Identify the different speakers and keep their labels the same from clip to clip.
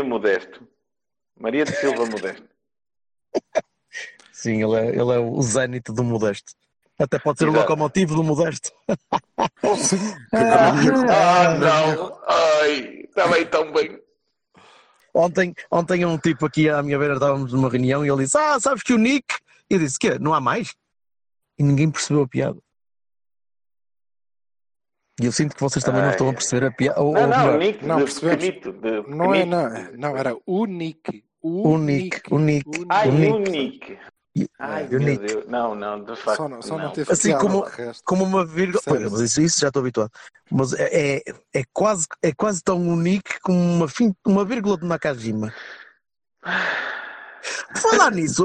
Speaker 1: Silvia Modesto. Maria de Silva Modesto.
Speaker 2: Sim, ele é, ele é o zénite do Modesto. Até pode ser o
Speaker 1: Exato.
Speaker 2: locomotivo do Modesto.
Speaker 1: Ah, não! Ai, estava aí tão bem.
Speaker 2: Ontem, ontem um tipo aqui à minha beira estávamos numa reunião e ele disse: Ah, sabes que o Nick. E eu disse: Quê? Não há mais? E ninguém percebeu a piada. E eu sinto que vocês também não
Speaker 1: Ai.
Speaker 2: estão a perceber a piada.
Speaker 1: Não, não, Nick
Speaker 3: Não,
Speaker 1: de
Speaker 3: percebemos.
Speaker 1: De
Speaker 3: Não é, não, não, era o Nick.
Speaker 2: O Nick, o Nick.
Speaker 1: Ai,
Speaker 2: O Nick.
Speaker 1: Ai, meu
Speaker 2: Nick.
Speaker 1: Deus. Não, não, de facto.
Speaker 3: Só não, só não teve
Speaker 2: Assim como-
Speaker 3: o resto.
Speaker 2: como uma vírgula. Pois, mas isso, isso já estou habituado. Mas é, é, é quase, é quase tão unique como uma, fim, uma vírgula de Nakajima. Falar nisso,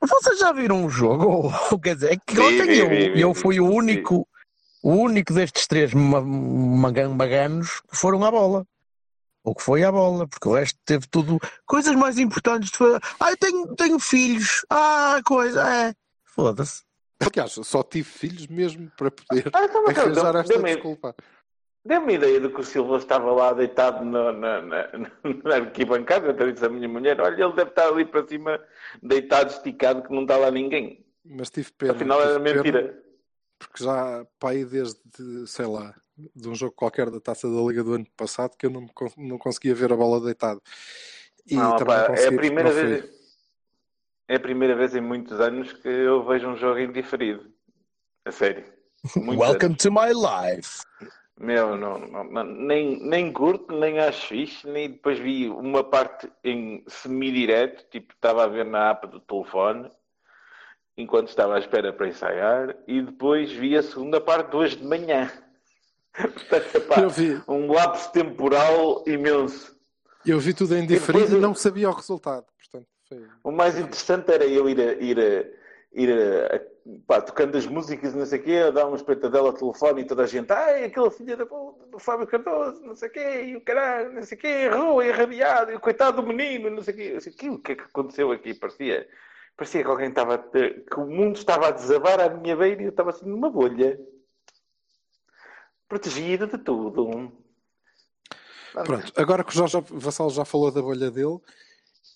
Speaker 2: vocês já viram um jogo? Quer dizer, é que ontem eu, eu fui o único, o único destes três ma- magan- maganos que foram à bola. Ou que foi à bola, porque o resto teve tudo. Coisas mais importantes de fazer. Ah, eu tenho, tenho filhos. Ah, coisa. É. Foda-se.
Speaker 3: Aliás, só tive filhos mesmo para poder
Speaker 1: Ah, então,
Speaker 3: arranjar
Speaker 1: deu-
Speaker 3: esta
Speaker 1: deu-me-
Speaker 3: desculpa.
Speaker 1: Deu-me a ideia de que o Silva estava lá deitado na, na, na, na arquibancada. Eu disse à minha mulher: Olha, ele deve estar ali para cima, deitado, esticado, que não está lá ninguém.
Speaker 3: Mas tive pena.
Speaker 1: Afinal era
Speaker 3: pena,
Speaker 1: mentira.
Speaker 3: Porque já, pá, aí desde, sei lá, de um jogo qualquer da Taça da Liga do ano passado que eu não, não conseguia ver a bola deitado. E
Speaker 1: Não,
Speaker 3: também não
Speaker 1: é a primeira
Speaker 3: fui.
Speaker 1: vez. É a primeira vez em muitos anos que eu vejo um jogo indiferido. A sério.
Speaker 2: Welcome
Speaker 1: anos.
Speaker 2: to my life.
Speaker 1: Meu, não, não, não, nem, nem curto, nem acho fixe, nem depois vi uma parte em semi-direto, tipo, estava a ver na app do telefone, enquanto estava à espera para ensaiar, e depois vi a segunda parte duas de manhã. Portanto, epá,
Speaker 3: Eu vi,
Speaker 1: um lapso temporal imenso.
Speaker 3: eu vi tudo em diferido e
Speaker 1: eu-
Speaker 3: não sabia o resultado. Portanto, foi...
Speaker 1: O mais interessante era eu ir a, ir a, ir a, pá, tocando as músicas e não sei o quê, a dar uma espeitadela ao telefone e toda a gente, ai, aquela filha da puta do Fábio Cardoso, não sei o quê, e o caralho, não sei o quê, errou, irradiado, e o coitado do menino, não sei o quê. Eu disse, "Aquilo, o que é que aconteceu aqui? Parecia, parecia que alguém estava, a que o mundo estava a desabar à minha beira e eu estava assim numa bolha. Protegido de tudo.
Speaker 3: Pronto, agora que o Jorge Vassal já falou da bolha dele,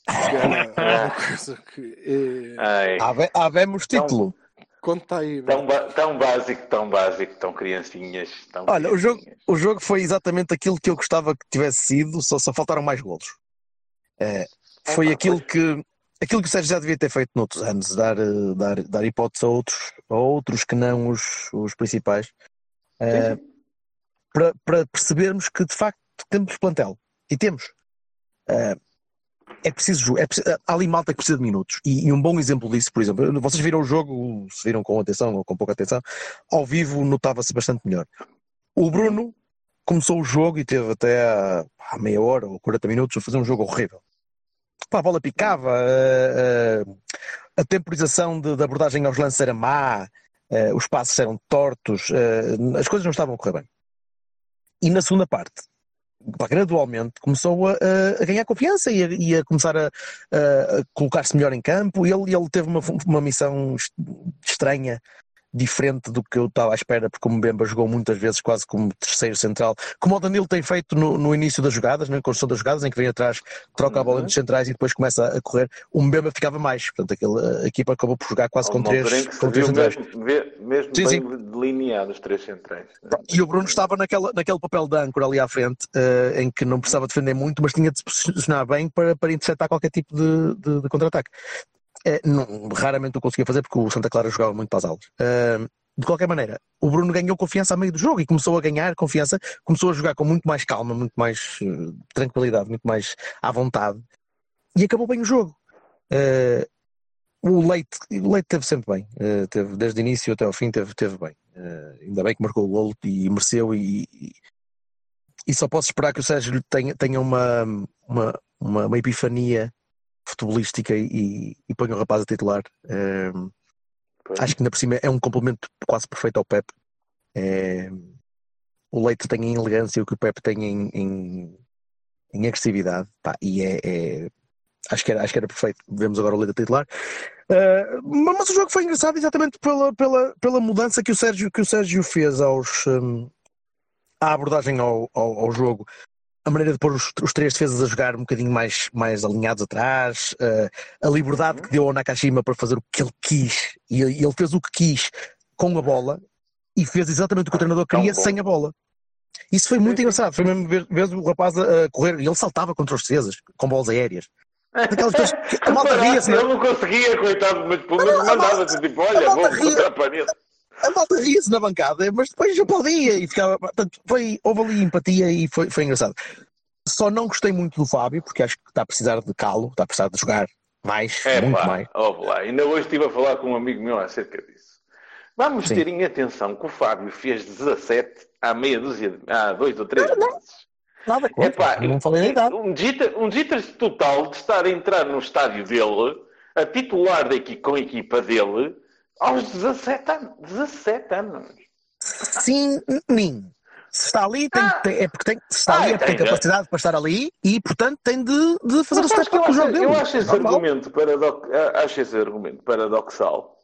Speaker 3: era uma coisa que. É...
Speaker 1: Ai,
Speaker 2: Have- Havemos título.
Speaker 3: Conta aí,
Speaker 1: tão, tão básico, tão básico, tão criancinhas. Tão
Speaker 2: Olha, o jogo,
Speaker 1: criancinhas.
Speaker 2: o jogo foi exatamente aquilo que eu gostava que tivesse sido, só, só faltaram mais golos. É, foi aquilo
Speaker 1: pois.
Speaker 2: que aquilo que o Sérgio já devia ter feito noutros anos, dar, eh, dar, dar hipótese a outros, a outros que não os, os principais,
Speaker 1: sim.
Speaker 2: para, para percebermos que de facto temos plantel. E temos. É, é preciso, é preciso, há ali malta que precisa de minutos. E, e um bom exemplo disso, por exemplo, vocês viram o jogo, se viram com atenção ou com pouca atenção, ao vivo notava-se bastante melhor. O Bruno começou o jogo e teve até a meia hora ou 40 minutos a fazer um jogo horrível. A bola picava, a, a- a temporização de, de abordagem aos lances era má, eh, os passos eram tortos, eh, as coisas não estavam a correr bem. E na segunda parte, gradualmente, começou a, ganhar confiança e a, e começar a, colocar-se melhor em campo. E ele, ele teve uma, uma missão est- estranha, diferente do que eu estava à espera, porque o Mbemba jogou muitas vezes quase como terceiro central, como o Danilo tem feito no, no início das jogadas, na construção das jogadas, em que vem atrás, troca a bola
Speaker 1: Uhum.
Speaker 2: entre os centrais e depois começa a correr. O Mbemba ficava mais, portanto, aquele, a equipa acabou por jogar quase com três, com três centrais.
Speaker 1: mesmo, mesmo
Speaker 2: Sim,
Speaker 1: bem delineado os três centrais.
Speaker 2: E o Bruno estava naquela, naquele papel de âncora ali à frente, eh, em que não precisava defender muito, mas tinha de se posicionar bem para, para interceptar qualquer tipo de, de- de contra-ataque. Eh, não- raramente o conseguia fazer porque o Santa Clara jogava muito para as aulas. Eh, de qualquer maneira, o Bruno ganhou confiança a meio do jogo e começou a ganhar confiança, começou a jogar com muito mais calma, muito mais eh, tranquilidade, muito mais à vontade e acabou bem o jogo. Eh, o Leite, o Leite teve sempre bem, eh, teve, desde o início até ao fim teve, teve bem. Ainda bem que marcou o gol e mereceu e, e, e só posso esperar que o Sérgio tenha, tenha uma, uma, uma, uma epifania futebolística e, e ponha o rapaz a titular. Eh,
Speaker 1: Pois.
Speaker 2: acho que ainda por cima é um complemento quase perfeito ao Pep. Eh, o Leite tem em elegância o que o Pep tem em, em, em agressividade pá, e é, é- acho, que era, acho que era perfeito. Vemos agora o Leite a titular. Uh, mas o jogo foi engraçado exatamente pela, pela, pela mudança que o Sérgio, que o Sérgio fez aos, um, à abordagem ao, ao, ao jogo. A maneira de pôr os, os três defesas a jogar um bocadinho mais, mais alinhados atrás, uh, a liberdade que deu ao Nakashima para fazer o que ele quis, e ele, fez o que quis com a bola e fez exatamente o que o treinador queria sem a bola. Isso foi muito engraçado. Foi mesmo ver, ver o rapaz a, a correr e ele saltava contra os defesas com bolas aéreas. Daquelas coisas que a malta ria-se, não é?
Speaker 1: Ele não conseguia, coitado, mas pelo
Speaker 2: Não,
Speaker 1: menos mandava-se tipo, olha, vou contra a
Speaker 2: malta ria-se na bancada, mas depois aplaudia e ficava. Portanto, foi, houve ali empatia e foi, foi engraçado. Só não gostei muito do Fábio, porque acho que está a precisar de calo, está a precisar de jogar mais,
Speaker 1: É
Speaker 2: muito
Speaker 1: pá,
Speaker 2: mais.
Speaker 1: lá. Ainda hoje estive a falar com um amigo meu acerca disso. Vamos
Speaker 2: Sim.
Speaker 1: ter em atenção que o Fábio fez 17 há meia dúzia, há dois ou três meses.
Speaker 2: Nada contra,
Speaker 1: Epá,
Speaker 2: não falei da idade.
Speaker 1: um desastre um desastre total de estar a entrar no estádio dele, a titular da equi- com a equipa dele, aos 17 anos. 17 anos.
Speaker 2: Sim, nin. Se está ali, tem,
Speaker 1: Ah.
Speaker 2: tem- é porque tem, se está
Speaker 1: Ah,
Speaker 2: ali, é porque tem
Speaker 1: tem,
Speaker 2: capacidade para estar ali e, portanto, tem de, de fazer o
Speaker 1: Mas
Speaker 2: step up do
Speaker 1: acho,
Speaker 2: jogo dele.
Speaker 1: eu acho esse
Speaker 2: Normal.
Speaker 1: argumento paradox, acho esse argumento paradoxal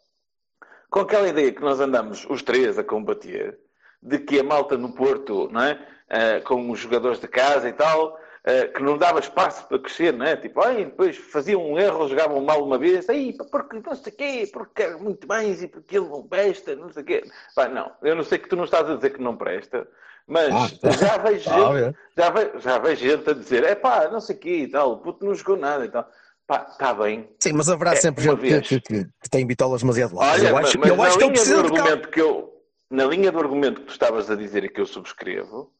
Speaker 1: com aquela ideia que nós andamos os três a combater de que a malta no Porto, não é? Ah, com os jogadores de casa e tal, ah, que não dava espaço para crescer, não é? Tipo, ai, depois faziam um erro, jogavam mal uma vez, aí, porque não sei o quê, porque quer muito mais e porque ele não presta, não sei o quê. Pá, não, eu não sei que tu não estás a dizer que não presta, mas
Speaker 2: Ah,
Speaker 1: já vejo
Speaker 2: Ah,
Speaker 1: gente,
Speaker 2: é.
Speaker 1: já, ve, já vejo gente a dizer, é pá, não sei o quê e tal, o puto não jogou nada e tal. Pá, está bem.
Speaker 2: Sim, mas haverá
Speaker 1: É,
Speaker 2: sempre gente que, que, que- que tem bitolas demasiado largas. Eu acho,
Speaker 1: mas
Speaker 2: eu acho que
Speaker 1: do
Speaker 2: precisa de
Speaker 1: argumento que eu, na linha do argumento que tu estavas a dizer e que eu subscrevo,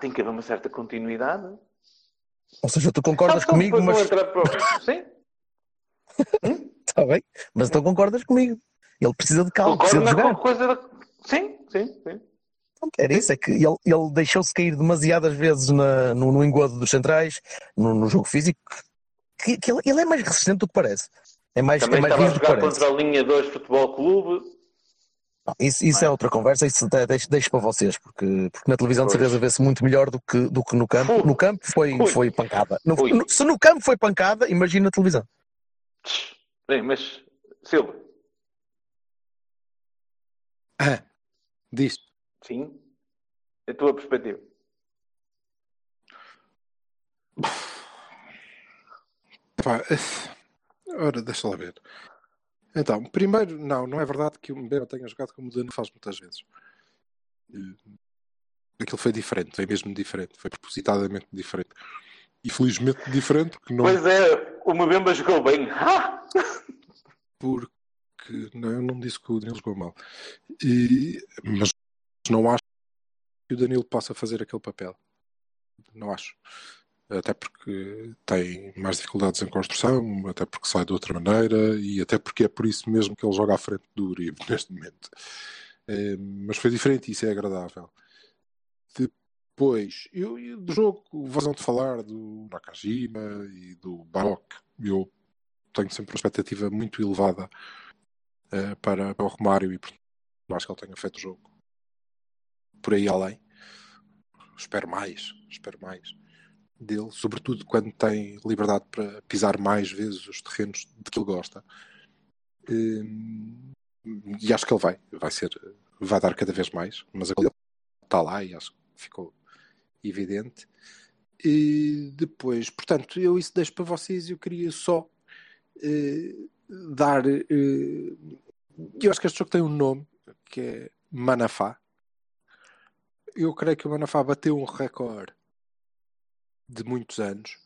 Speaker 1: tem que haver uma certa continuidade.
Speaker 2: Ou seja, tu concordas
Speaker 1: Sabe
Speaker 2: comigo, mas
Speaker 1: para- Sim,
Speaker 2: está bem. Mas então concordas comigo. Ele precisa de calma,
Speaker 1: concordo
Speaker 2: precisa de jogar.
Speaker 1: coisa da... Sim, sim, sim.
Speaker 2: Era isso, é que ele, ele deixou-se cair demasiadas vezes na- no, no engodo dos centrais, no, no jogo físico, que, que ele, ele é mais resistente do que parece. É mais,
Speaker 1: Também
Speaker 2: é mais
Speaker 1: estava a jogar contra a linha 2 Futebol Clube.
Speaker 2: Isso, isso é outra conversa, isso até deixo, deixo para vocês, porque, porque na televisão de
Speaker 1: Pois.
Speaker 2: certeza vê-se muito melhor do que, do que no campo.
Speaker 1: Ui.
Speaker 2: No campo foi,
Speaker 1: Ui.
Speaker 2: foi pancada. No- no- se no campo foi pancada, imagina na televisão.
Speaker 1: Bem, mas, Silva,
Speaker 3: Ah, diz.
Speaker 1: sim, a tua perspectiva.
Speaker 3: Pá, ora, deixa lá ver. Então, primeiro, não, não é verdade que o Mbemba tenha jogado como o Dano faz muitas vezes. Eh, Aquilo foi diferente, foi mesmo diferente, foi propositadamente diferente. E felizmente diferente, porque não,
Speaker 1: Pois é, o Mbemba jogou bem.
Speaker 3: Porque não, eu não disse que o Danilo jogou mal. E- mas não acho que o Danilo possa fazer aquele papel. Não acho. Até porque tem mais dificuldades em construção, até porque sai de outra maneira e até porque é por isso mesmo que ele joga à frente do Uribe neste momento. Eh, mas foi diferente e isso é agradável. Depois, eu, do jogo, vazão de falar do Nakajima e do Barok, eu tenho sempre uma expectativa muito elevada eh, para, para o Romário e acho que ele tenha feito o jogo por aí além. Espero mais, espero mais dele, sobretudo quando tem liberdade para pisar mais vezes os terrenos de que ele gosta. Hum, E acho que ele vai, vai ser, vai dar cada vez mais, mas ele está lá e acho que ficou evidente. E depois, portanto, eu isso deixo para vocês. Eu queria só eh, dar. eh, eu acho que este jogo tem um nome que é Manafá. Eu creio que o Manafá bateu um recorde de muitos anos.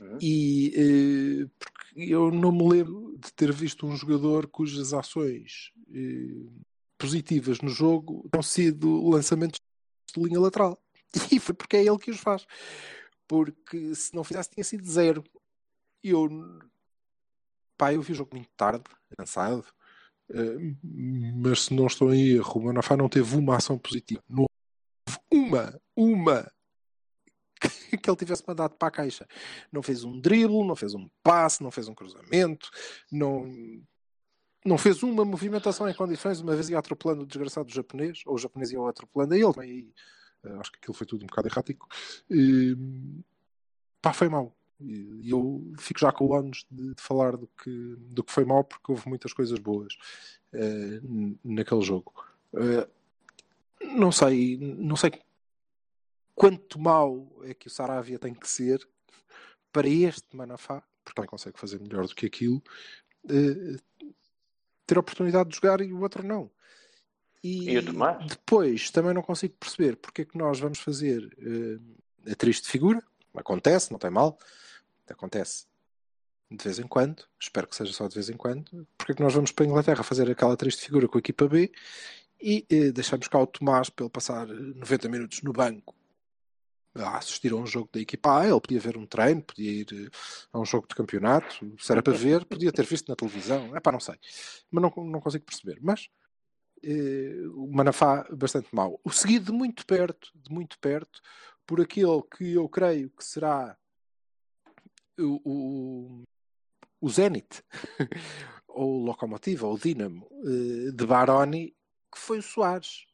Speaker 1: Uhum.
Speaker 3: E eh, porque eu não me lembro de ter visto um jogador cujas ações eh, positivas no jogo tenham sido lançamentos de linha lateral. E foi porque é ele que os faz. Porque se não fizesse, tinha sido zero. Eu, pá, eu vi o jogo muito tarde, cansado. Eh, mas se não estou em erro, o Manafá não teve uma ação positiva. Não houve uma, uma que ele tivesse mandado para a caixa. Não fez um drible, não fez um passe, não fez um cruzamento, não, não fez uma movimentação em condições. Uma vez ia atropelando o desgraçado japonês, ou o japonês ia atropelando a ele. Também, eh, acho que aquilo foi tudo um bocado errático. E, pá, foi mau. E eu fico já com ânus de, de, falar do que, do que foi mau, porque houve muitas coisas boas uh, naquele jogo. Uh, não sei, não sei quanto mal é que o Saravia tem que ser para este Manafá, porque ele consegue fazer melhor do que aquilo, uh, ter a oportunidade de jogar e o outro não.
Speaker 1: E, e
Speaker 3: depois também não consigo perceber porque é que nós vamos fazer uh, a triste figura. Acontece, não tem mal. Acontece de vez em quando. Espero que seja só de vez em quando. Porque é que nós vamos para a Inglaterra fazer aquela triste figura com a equipa B e uh, deixamos cá o Tomás para ele passar 90 minutos no banco a assistir a um jogo da equipa A, ele podia ver um treino, podia ir eh, a um jogo de campeonato, se era para ver, podia ter visto na televisão, é pá, não sei, mas não, não consigo perceber. Mas eh, o Manafá bastante mau. O seguido de muito perto, de muito perto, por aquele que eu creio que será o, o, o Zenit, ou o Locomotiva, ou o Dinamo, eh, de Baroni, que foi o Soares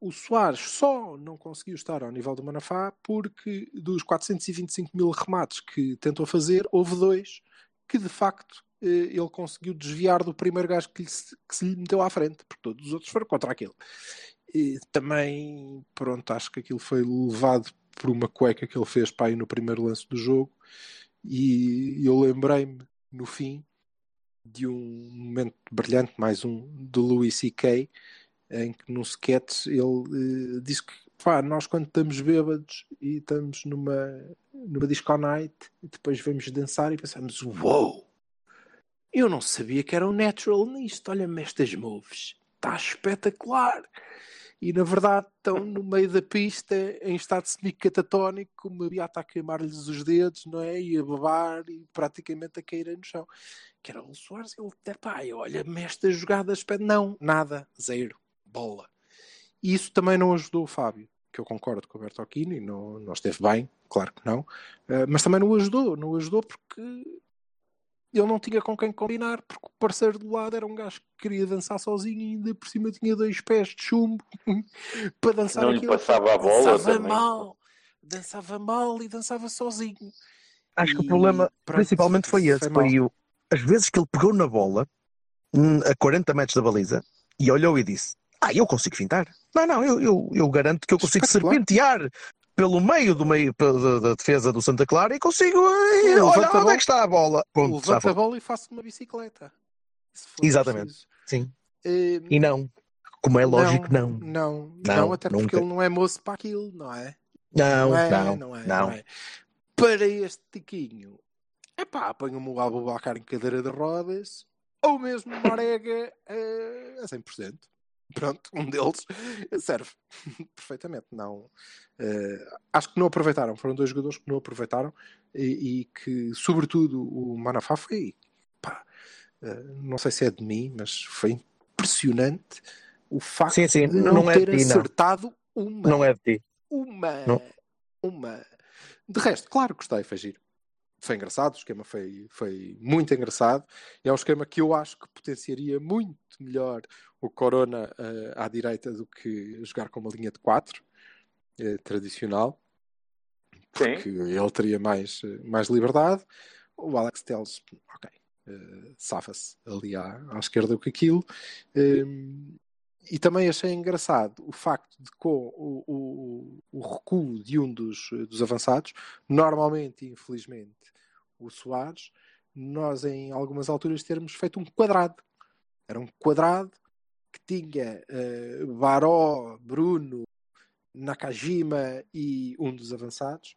Speaker 3: o Soares só não conseguiu estar ao nível do Manafá porque dos 425 mil remates que tentou fazer, houve dois que de facto eh, ele conseguiu desviar do primeiro gajo que, lhe, que se lhe meteu à frente, porque todos os outros foram contra aquele. E também, pronto, acho que aquilo foi levado por uma cueca que ele fez para aí no primeiro lance do jogo e eu lembrei-me no fim de um momento brilhante, mais um, do Louis C.K., em que num sketch ele uh, diz que pá, nós quando estamos bêbados e estamos numa, numa disco night e depois vamos dançar e pensamos, uou, wow, eu não sabia que era um natural nisto, olha-me estas moves, está espetacular. E na verdade estão no meio da pista em estado semi-catatónico, com uma beata a queimar-lhes os dedos, não é? E a babar e praticamente a cair no chão. Que era o Soares, ele, pá, olha-me estas jogadas, não, nada, zero bola. E isso também não ajudou o Fábio, que eu concordo com o Bertocchini, não, não esteve bem, claro que não, uh, mas também não ajudou, não ajudou porque ele não tinha com quem combinar, porque o parceiro do lado era um gajo que queria dançar sozinho e ainda por cima tinha dois pés de chumbo para dançar
Speaker 1: não
Speaker 3: aquilo.
Speaker 1: Lhe passava a bola
Speaker 3: dançava
Speaker 1: também.
Speaker 3: mal, dançava mal e dançava sozinho.
Speaker 2: Acho e, que o problema pronto, principalmente foi esse, foi, foi o, as vezes que ele pegou na bola hum, a 40 metros da baliza e olhou e disse ah, eu consigo fintar. Não, não, eu, eu, eu garanto que eu consigo serpentear pelo meio do meio da, da, defesa do Santa Clara e consigo. Eh, olha onde é que está a bola.
Speaker 3: Pronto, Levanto a bola e faço uma bicicleta.
Speaker 2: Exatamente. Preciso. Sim.
Speaker 3: Uh,
Speaker 2: e não. Como é lógico,
Speaker 3: não.
Speaker 2: Não,
Speaker 3: não, não, não até porque ele não é moço para aquilo, não é?
Speaker 2: Não, não, é,
Speaker 3: não, não, é, não. é. Para este tiquinho, é pá, ponho-me o Abubacar em cadeira de rodas ou mesmo Marega uh, a 100%. Pronto, um deles serve perfeitamente. Não, uh, acho que não aproveitaram. Foram dois jogadores que não aproveitaram e, e que, sobretudo, o Manafá foi. Pá, uh, não sei se é de mim, mas foi impressionante o facto
Speaker 2: sim, sim,
Speaker 3: de não,
Speaker 2: não
Speaker 3: ter
Speaker 2: é de ti,
Speaker 3: acertado não. uma.
Speaker 2: Não é de ti.
Speaker 3: Uma.
Speaker 2: Não.
Speaker 3: Uma. De resto, claro, gostei, foi giro foi engraçado, o esquema foi, foi muito engraçado. É um esquema que eu acho que potenciaria muito melhor o Corona uh, à direita do que jogar com uma linha de 4 uh, tradicional, porque Sim. ele teria mais, mais liberdade. O Alex Telles, ok, uh, safa-se ali à, à esquerda com aquilo. Um, e também achei engraçado o facto de com o, o, o recuo de um dos, dos avançados, normalmente, infelizmente, o Soares, nós em algumas alturas termos feito um quadrado. Era um quadrado que tinha uh, Baró, Bruno, Nakajima e um dos avançados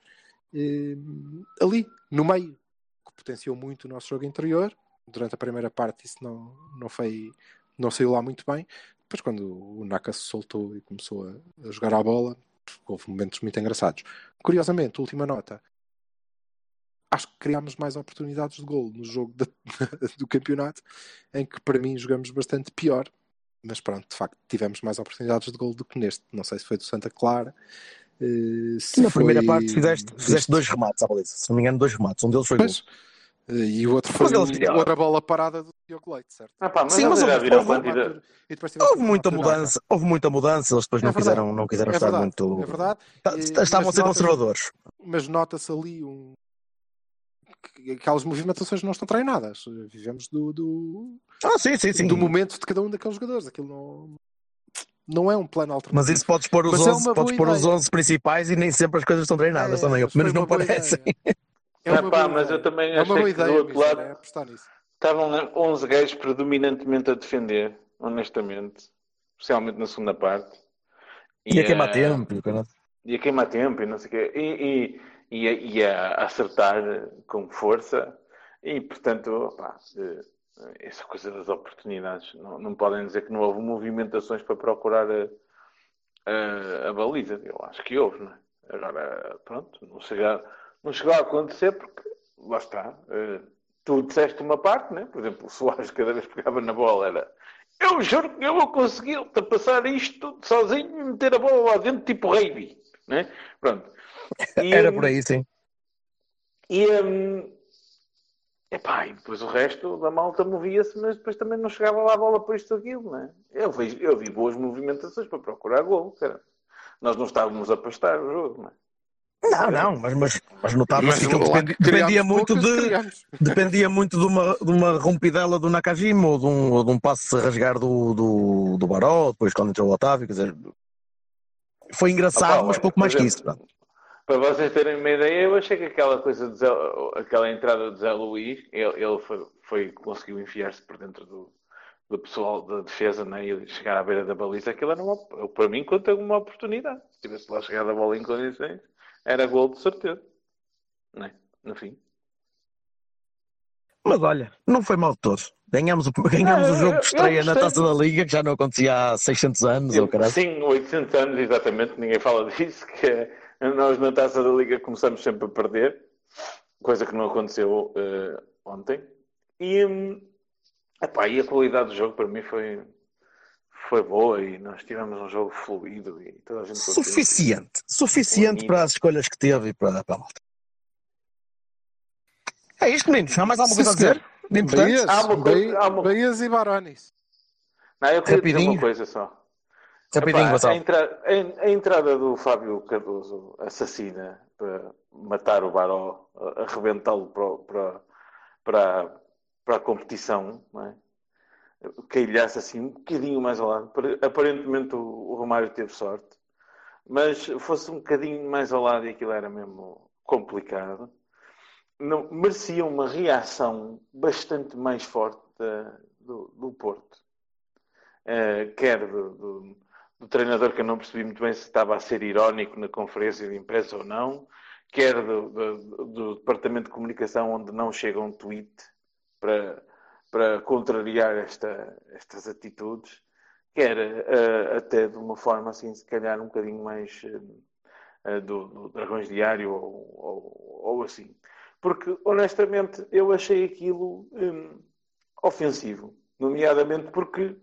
Speaker 3: uh, ali, no meio, que potenciou muito o nosso jogo interior. Durante a primeira parte isso não, não, foi, não saiu lá muito bem. Depois quando o Naka se soltou e começou a, a jogar a bola, houve momentos muito engraçados. Curiosamente, última nota, acho que criámos mais oportunidades de gol no jogo da- do campeonato, em que para mim jogamos bastante pior. Mas pronto, de facto, tivemos mais oportunidades de gol do que neste. Não sei se foi do Santa Clara. eh, se
Speaker 2: Na primeira
Speaker 3: foi
Speaker 2: parte fizeste, fizeste dois remates à baliza. Se não me engano, dois remates. Um deles foi gol.
Speaker 3: Pois, eh, e o outro foi
Speaker 2: Mas eles-
Speaker 3: o- outra bola parada do Diogo Leite, certo?
Speaker 1: Ah, pá, mas
Speaker 2: Sim, mas houve- houve-
Speaker 3: tiveste
Speaker 2: Houve muita mudança, houve muita mudança, eles depois
Speaker 3: É
Speaker 2: não
Speaker 3: verdade.
Speaker 2: quiseram, não quiseram
Speaker 3: É
Speaker 2: estar
Speaker 3: verdade,
Speaker 2: muito.
Speaker 3: é verdade.
Speaker 2: Ta-
Speaker 3: E-
Speaker 2: Estavam a
Speaker 3: mas
Speaker 2: ser
Speaker 3: notas-
Speaker 2: conservadores.
Speaker 3: mas nota-se ali um... que aquelas movimentações não estão treinadas. Vivemos do, do,
Speaker 2: Ah, sim, sim, sim.
Speaker 3: do momento de cada um daqueles jogadores. Aquilo não, não é um plano alternativo.
Speaker 2: Mas isso podes pôr os,
Speaker 3: Mas é
Speaker 2: 11,
Speaker 3: uma
Speaker 2: podes pôr os
Speaker 3: ideia.
Speaker 2: 11 principais e nem sempre as coisas estão treinadas
Speaker 3: É,
Speaker 2: também. Pelo menos não parecem.
Speaker 3: ideia. É
Speaker 1: Ah,
Speaker 3: uma
Speaker 1: pá,
Speaker 3: boa
Speaker 1: mas
Speaker 3: ideia.
Speaker 1: eu também
Speaker 3: é uma
Speaker 1: achei que do
Speaker 3: ideia,
Speaker 1: outro lado-
Speaker 3: é apostar nisso.
Speaker 1: Estavam 11 gajos predominantemente a defender, honestamente. Especialmente na segunda parte.
Speaker 2: E a queimar tempo. e.
Speaker 1: E a queimar tempo e não sei o quê. E, e, e, e a acertar com força. E, portanto, pá, eh, essa coisa das oportunidades. Não, não podem dizer que não houve movimentações para procurar a, a, a baliza. Eu acho que houve, não é? Agora, pronto, não chegou, não chegou a acontecer porque, lá está. eh, tu disseste uma parte, né? Por exemplo, o Soares cada vez pegava na bola era eu juro que eu vou conseguir passar isto tudo sozinho e meter a bola lá dentro tipo Reiby, né? Pronto. E,
Speaker 2: Era por aí, sim.
Speaker 1: E, hum, epá, e depois o resto da malta movia-se, mas depois também não chegava lá a bola para isto aquilo, né? Eu vi, eu vi boas movimentações para procurar gol, cara. Nós não estávamos a pastar o jogo, não é?
Speaker 2: Não, não, mas, mas, mas notava-se
Speaker 3: Mas
Speaker 2: que dependia, dependia muito de. Dependia muito de uma, de uma rompidela do Nakajima ou de um, ou de um passe a rasgar do, do, do Baró, depois quando entrou o Otávio, quer dizer. Foi engraçado,
Speaker 1: Opa,
Speaker 2: mas pouco mais que isso. pronto.
Speaker 1: Para vocês terem uma ideia, eu achei que aquela coisa de Zé, aquela entrada de Zé Luís, ele, ele foi, foi- conseguiu enfiar-se por dentro do, do pessoal da defesa né, e chegar à beira da baliza. Aquilo era uma, para mim, conta uma oportunidade. Se tivesse lá chegado a bola em condições, era gol de certeza. Não é? No fim.
Speaker 2: Mas olha, não foi mal de todo. Ganhámos o, ganhámos
Speaker 1: Ah,
Speaker 2: o jogo
Speaker 1: eu-
Speaker 2: de estreia
Speaker 1: eu
Speaker 2: na taça da Liga, que já não acontecia há 600 anos, ou caralho.
Speaker 1: Sim, 800 anos, exatamente, ninguém fala disso, que é, nós na Taça da Liga começamos sempre a perder, coisa que não aconteceu eh, ontem. E, hum, epá, e a qualidade do jogo para mim foi, foi boa e nós tivemos um jogo fluido e toda a gente.
Speaker 2: Suficiente. Suficiente para as escolhas que teve e para, para a malta. É isto, meninos. Há mais alguma coisa a dizer? De importante?
Speaker 3: Bahias,
Speaker 1: Há uma coisa- há uma-
Speaker 3: Bahias e Barones.
Speaker 1: Não, eu queria dizer
Speaker 2: Rapidinho.
Speaker 1: uma coisa só.
Speaker 2: Rapidinho,
Speaker 1: Epá, a, entra- a- entrada do Fábio Cardoso assassina para matar o Baró, arrebentá-lo para, para, para, para a competição, não é? cailhasse assim um bocadinho mais ao lado. Apare- Aparentemente o, Romário teve sorte, mas fosse um bocadinho mais ao lado e aquilo era mesmo complicado. Não, merecia uma reação bastante mais forte da- do, do Porto. Eh, quer do, do- do treinador que eu não percebi muito bem se estava a ser irónico na conferência de imprensa ou não, quer do, do- do departamento de comunicação onde não chega um tweet para, para contrariar esta- estas atitudes, quer eh, até de uma forma assim, se calhar um bocadinho mais eh, do, do Dragões Diário ou, ou- ou assim. Porque, honestamente, eu achei aquilo hum, ofensivo, nomeadamente porque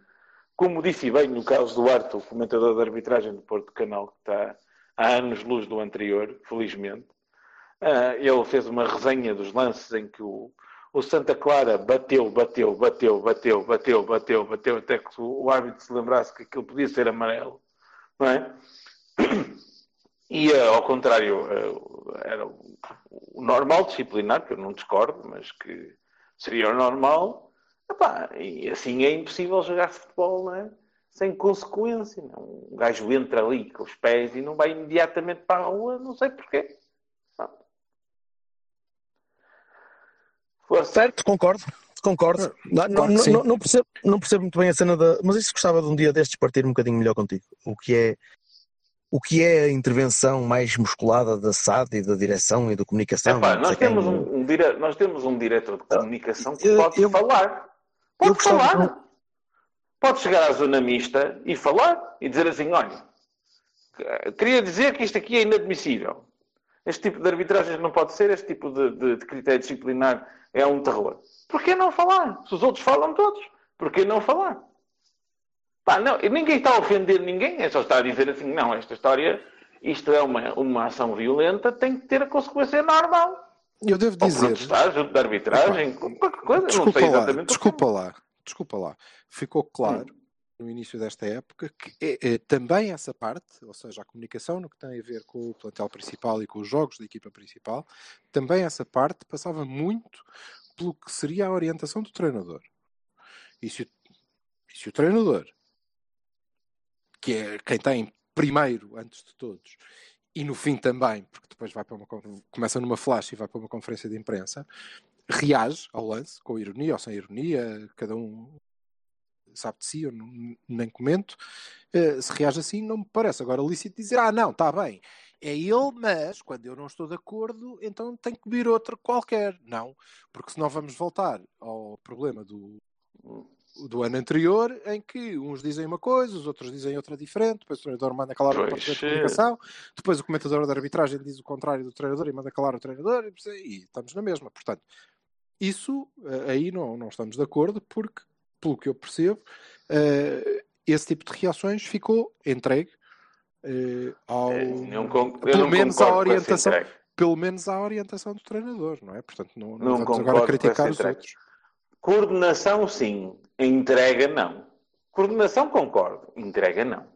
Speaker 1: como disse bem no caso do Arto, o comentador de arbitragem do Porto Canal, que está há anos luz do anterior, felizmente, ah, ele fez uma resenha dos lances em que o, o Santa Clara bateu, bateu, bateu, bateu, bateu, bateu, bateu, até que o, árbitro se lembrasse que aquilo podia ser amarelo, não é? E ah, ao contrário, ah, era o normal disciplinar, que eu não discordo, mas que seria o normal. Epá, e assim é impossível jogar futebol não é? sem consequência. Não? Um gajo entra ali com os pés e não vai imediatamente para a rua, não sei porquê. Força.
Speaker 2: Certo, concordo. Concordo. Não, não,
Speaker 3: claro
Speaker 2: não, não percebo, não percebo muito bem a cena da. Mas isso gostava de um dia destes partir um bocadinho melhor contigo. O que é. O que é a intervenção mais musculada da SAD e da direção e da comunicação?
Speaker 1: Epá, nós,
Speaker 2: sei quem-
Speaker 1: temos um, um dire... nós temos um diretor de comunicação que
Speaker 2: Eu-
Speaker 1: pode
Speaker 2: eu-
Speaker 1: falar.
Speaker 2: Eu
Speaker 1: Pode
Speaker 2: gostava
Speaker 1: falar.
Speaker 2: de-
Speaker 1: Pode chegar à zona mista e falar e dizer assim: olha, queria dizer que isto aqui é inadmissível. Este tipo de arbitragens não pode ser, este tipo de, de, de critério disciplinar é um terror. Porquê não falar? Se os outros falam todos, porquê não falar? Pá, não, ninguém está a ofender ninguém, é só estar a dizer assim, não, esta história, isto é uma, uma ação violenta, tem que ter a consequência normal.
Speaker 3: Eu devo
Speaker 1: Ou
Speaker 3: dizer.
Speaker 1: protestar junto da arbitragem, qualquer coisa, não
Speaker 3: Desculpa
Speaker 1: sei
Speaker 3: lá,
Speaker 1: que.
Speaker 3: desculpa lá, desculpa lá. Ficou claro
Speaker 1: Hum.
Speaker 3: no início desta época que é, é também essa parte, ou seja, a comunicação no que tem a ver com o plantel principal e com os jogos da equipa principal, também essa parte passava muito pelo que seria a orientação do treinador. E se o, e se o treinador, que é quem tem primeiro, antes de todos, e no fim também, porque depois vai para uma, começa numa flash e vai para uma conferência de imprensa, reage ao lance, com ironia ou sem ironia, cada um sabe de si, eu nem comento. Eh, se reage assim, não me parece agora lícito dizer, ah, não, está bem, é ele, mas quando eu não estou de acordo, então tem que vir outro qualquer. Não, porque senão vamos voltar ao problema do, do ano anterior, em que uns dizem uma coisa, os outros dizem outra diferente, depois o treinador manda calar o departamento de comunicação, depois o comentador da arbitragem diz o contrário do treinador e manda calar o treinador, e estamos na mesma. Portanto, isso eh, aí não, não estamos de acordo, porque, pelo que eu percebo, eh, esse tipo de reações ficou entregue eh, ao,
Speaker 1: É,
Speaker 3: pelo menos à orientação, pelo menos à orientação do treinador, não é? Portanto, não, não,
Speaker 1: Não
Speaker 3: vamos agora criticar os outros.
Speaker 1: Coordenação, sim. Entrega, não. Coordenação, concordo. Entrega, não.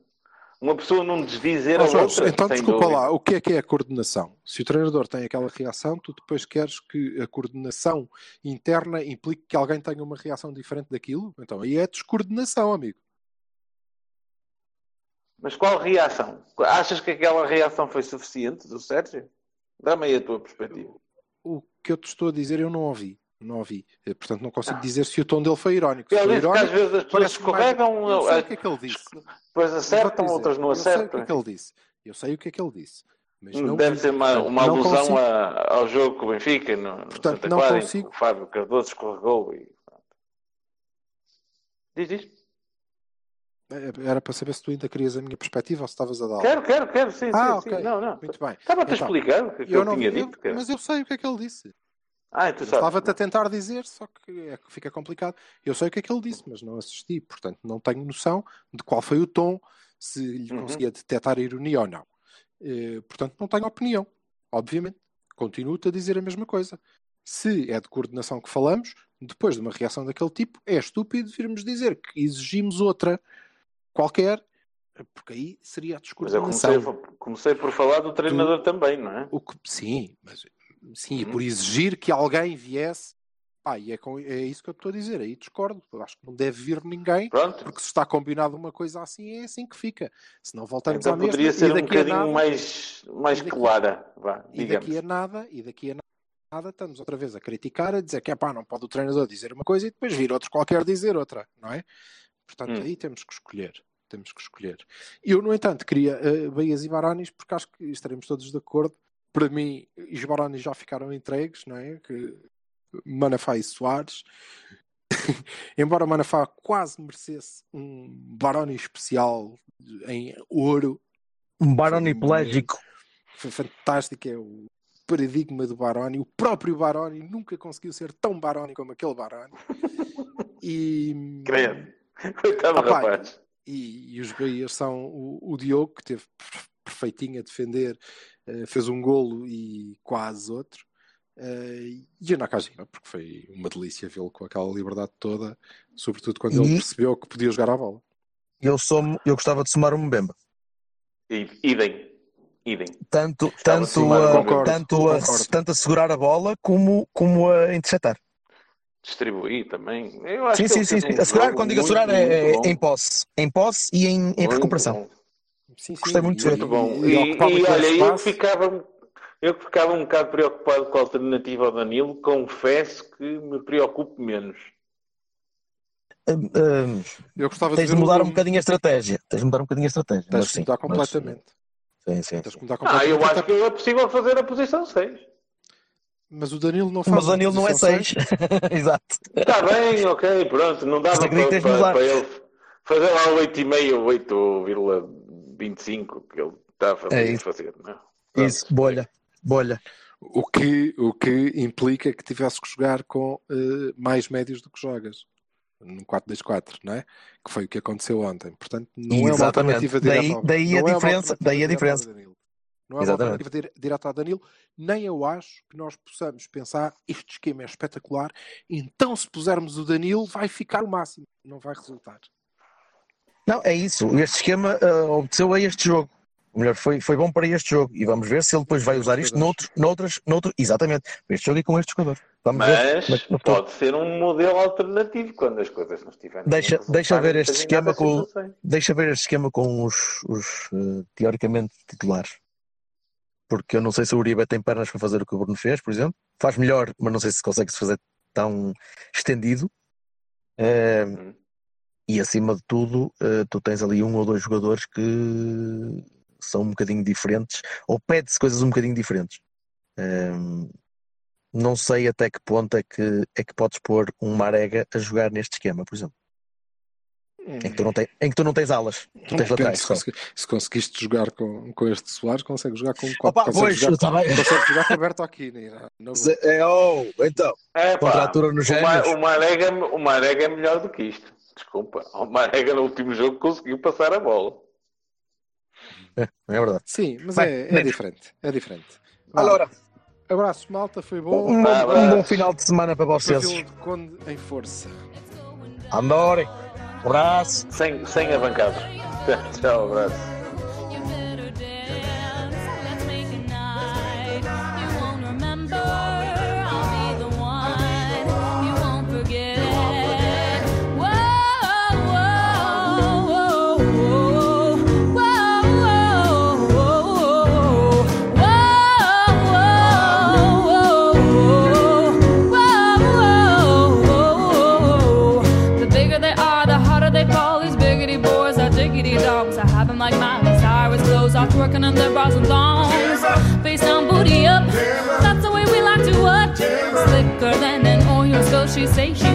Speaker 1: Uma pessoa não desdizer a
Speaker 3: Jorge,
Speaker 1: outra.
Speaker 3: então desculpa
Speaker 1: dúvida.
Speaker 3: lá, o que é que é a coordenação? Se o treinador tem aquela reação, tu depois queres que a coordenação interna implique que alguém tenha uma reação diferente daquilo? Então aí é descoordenação, amigo.
Speaker 1: Mas qual reação? Achas que aquela reação foi suficiente do Sérgio? Dá-me aí a tua perspectiva.
Speaker 3: O que eu te estou a dizer eu não ouvi. Não ouvi. Eh, Portanto, não consigo dizer se o tom dele foi irónico.
Speaker 1: Ele disse que às
Speaker 3: irónico,
Speaker 1: vezes as pessoas
Speaker 3: parece mais-
Speaker 1: escorregam,
Speaker 3: Eu sei
Speaker 1: eh,
Speaker 3: o que é que ele disse.
Speaker 1: depois acertam, outras não
Speaker 3: Eu sei o que é
Speaker 1: acertam.
Speaker 3: que ele disse. Eu sei o que é que ele disse. Mas não
Speaker 1: Deve ser uma, uma alusão
Speaker 3: consigo-
Speaker 1: a- ao jogo com o Benfica no, no
Speaker 3: Portanto,
Speaker 1: Santa
Speaker 3: não
Speaker 1: Clara,
Speaker 3: consigo-
Speaker 1: que o Fábio Cardoso escorregou e... Diz isto.
Speaker 3: Eh, Era para saber se tu ainda querias a minha perspectiva ou se estavas a dar.
Speaker 1: Quero, quero, quero, sim,
Speaker 3: Ah,
Speaker 1: sim,
Speaker 3: ok.
Speaker 1: sim. Não, não.
Speaker 3: Muito bem.
Speaker 1: Estava-te a
Speaker 3: Então,
Speaker 1: explicar o que, que
Speaker 3: Eu
Speaker 1: eu,
Speaker 3: não
Speaker 1: tinha
Speaker 3: vi-
Speaker 1: dito.
Speaker 3: Mas eu sei o que é que ele disse.
Speaker 1: Ah, e sabes.
Speaker 3: Estava-te a tentar dizer, só que é fica complicado. Eu sei o que é que ele disse, mas não assisti, portanto não tenho noção de qual foi o tom, se lhe
Speaker 1: Uhum.
Speaker 3: conseguia detectar a ironia ou não. Eh, portanto, não tenho opinião, obviamente. Continuo-te a dizer a mesma coisa. Se é de coordenação que falamos, depois de uma reação daquele tipo, é estúpido virmos dizer que exigimos outra qualquer, porque aí seria a
Speaker 1: Mas eu
Speaker 3: descoordenação.
Speaker 1: comecei, comecei por falar do treinador também, não é?
Speaker 3: O que, sim, mas sim, e
Speaker 1: Uhum.
Speaker 3: por exigir que alguém viesse, pá, e é, com- é isso que eu estou a dizer, aí discordo. Acho que não deve vir ninguém,
Speaker 1: Pronto.
Speaker 3: porque se está combinado uma coisa assim, é assim que fica. Se não voltamos
Speaker 1: Então
Speaker 3: à mesma,
Speaker 1: poderia ser um bocadinho
Speaker 3: nada,
Speaker 1: mais, mais
Speaker 3: daqui-
Speaker 1: clara, vá,
Speaker 3: e
Speaker 1: digamos.
Speaker 3: daqui a nada, e daqui a nada, estamos outra vez a criticar, a dizer que é pá, não pode o treinador dizer uma coisa e depois vir outro qualquer dizer outra, não é? Portanto,
Speaker 1: Hum.
Speaker 3: aí temos que escolher. Temos que escolher. Eu, no entanto, queria uh, Bahias e Baranis, porque acho que estaremos todos de acordo. Para mim, os Baranis já ficaram entregues, não é? Que Manafá e Soares. Embora o Manafá quase merecesse um Baroni especial em ouro,
Speaker 2: Um Baroni plégico.
Speaker 3: foi fantástico. É o paradigma do Baroni. O próprio Baroni nunca conseguiu ser tão Baroni como aquele Baroni. E,
Speaker 1: Credo. Coitado do
Speaker 3: Opa,
Speaker 1: rapaz.
Speaker 3: e, e os Bahias são o, o Diogo, que teve per- perfeitinho a defender, eh, fez um golo e quase outro. eh, e o Nakajima, porque foi uma delícia vê-lo com aquela liberdade toda, sobretudo quando ele
Speaker 2: E-
Speaker 3: percebeu que podia jogar à bola.
Speaker 2: Eu, somo, eu gostava de somar um Mbemba.
Speaker 1: E- Idem. Idem.
Speaker 2: Tanto, tanto,
Speaker 1: somar
Speaker 2: a,
Speaker 1: Mbemba.
Speaker 2: tanto, a,
Speaker 3: Concordo.
Speaker 2: tanto a segurar a bola como, como a interceptar.
Speaker 1: Distribuir também. Eu acho
Speaker 2: Sim,
Speaker 1: que
Speaker 2: sim,
Speaker 1: ele
Speaker 2: sim.
Speaker 1: um
Speaker 2: A segurar, quando digo a segurar, é, é em posse. Em posse e em, em recuperação.
Speaker 1: bom.
Speaker 3: Sim, sim,
Speaker 2: Gostei muito de
Speaker 3: e-
Speaker 2: ver.
Speaker 1: Muito bom.
Speaker 3: E,
Speaker 1: E,
Speaker 3: e
Speaker 1: e olha, eu ficava, eu que ficava um bocado preocupado com a alternativa ao Danilo, confesso que me preocupo menos.
Speaker 2: Hum, hum,
Speaker 3: Eu gostava
Speaker 2: tens
Speaker 3: de
Speaker 2: de mudar um
Speaker 3: Lume.
Speaker 2: bocadinho a estratégia. Tens de mudar um bocadinho a estratégia.
Speaker 3: Tens
Speaker 2: mas
Speaker 3: de
Speaker 2: sim,
Speaker 3: mudar
Speaker 2: mas-
Speaker 3: completamente.
Speaker 2: sim, sim,
Speaker 3: Tens de mudar
Speaker 1: Ah,
Speaker 3: completamente.
Speaker 1: eu acho que é possível fazer a posição 6.
Speaker 3: Mas o Danilo não faz.
Speaker 2: Mas o Danilo não é
Speaker 3: posição
Speaker 2: 6. Exato.
Speaker 1: Está bem, ok, pronto. Não
Speaker 2: Mas nem
Speaker 1: para,
Speaker 2: tens de
Speaker 1: para,
Speaker 2: mudar.
Speaker 1: para ele fazer lá o 8,5, 8,25 que ele está a fazer.
Speaker 2: É isso.
Speaker 1: fazer não é? Pronto.
Speaker 2: Isso, bolha. bolha.
Speaker 3: O que, o que implica que tivesse que jogar com eh, mais médios do que jogas. No 4-2-4, não é? Que foi o que aconteceu ontem. Portanto, não é uma
Speaker 2: Exatamente.
Speaker 3: alternativa
Speaker 2: Daí-
Speaker 3: direta ao,
Speaker 2: daí a
Speaker 3: não é uma
Speaker 2: diferença-
Speaker 3: alternativa
Speaker 2: daí a diferença.
Speaker 3: Danilo. Não é uma
Speaker 2: Exatamente.
Speaker 3: alternativa dire- direta ao Danilo, nem eu acho que nós possamos pensar este esquema é espetacular, então se pusermos o Danilo vai ficar o máximo. Não vai resultar.
Speaker 2: Não, é isso. Este esquema ah, obteceu a este jogo. Ou melhor, foi, foi bom para este jogo. E vamos ver se ele depois vai usar isto noutro, noutras, noutro, exatamente, para este jogo e com este jogador. Vamos ver.
Speaker 1: Mas
Speaker 2: no futuro-
Speaker 1: pode ser um modelo alternativo quando as coisas não estiverem.
Speaker 2: Deixa- deixa ver este esquema com-
Speaker 1: situações.
Speaker 2: Deixa ver este esquema com os, os eh, teoricamente titulares. Porque eu não sei se o Uribe tem pernas para fazer o que o Bruno fez, por exemplo. Faz melhor, mas não sei se consegue se fazer tão estendido. Eh,
Speaker 1: Uhum.
Speaker 2: E acima de tudo, eh, tu tens ali um ou dois jogadores que são um bocadinho diferentes, ou pede-se coisas um bocadinho diferentes. Ehm, não sei até que ponto é que, é que podes pôr um Marega a jogar neste esquema, por exemplo. Em que tu não, tens, em que tu não tens alas, tu tens
Speaker 3: Depende,
Speaker 2: laterais.
Speaker 3: se, consegui- se conseguiste jogar com, com este Soares, consegue jogar com
Speaker 2: Opa,
Speaker 3: consegue
Speaker 2: pois,
Speaker 3: jogar,
Speaker 2: tá bem.
Speaker 3: consegue jogar com o Berto na boa.
Speaker 2: É, oh, então,
Speaker 1: É, pá,
Speaker 2: Contratura
Speaker 1: o, o, Marega, o Marega é melhor do que isto. Desculpa. O Marega no último jogo conseguiu passar a bola.
Speaker 2: é, é verdade.
Speaker 3: Sim, mas
Speaker 2: Bem,
Speaker 3: é, é diferente. É diferente.
Speaker 2: Agora,
Speaker 3: Abraços, malta, foi bom.
Speaker 2: um, bom- um
Speaker 1: abraço.
Speaker 2: bom final de semana para vocês.
Speaker 3: De Conde em força.
Speaker 2: Andorem, um abraço.
Speaker 1: Sem, sem a bancada. Tchau, abraço.
Speaker 4: Off, their bras and thongs. Face down, booty up. That's the way we like to watch. Slicker than an oil spill. She say she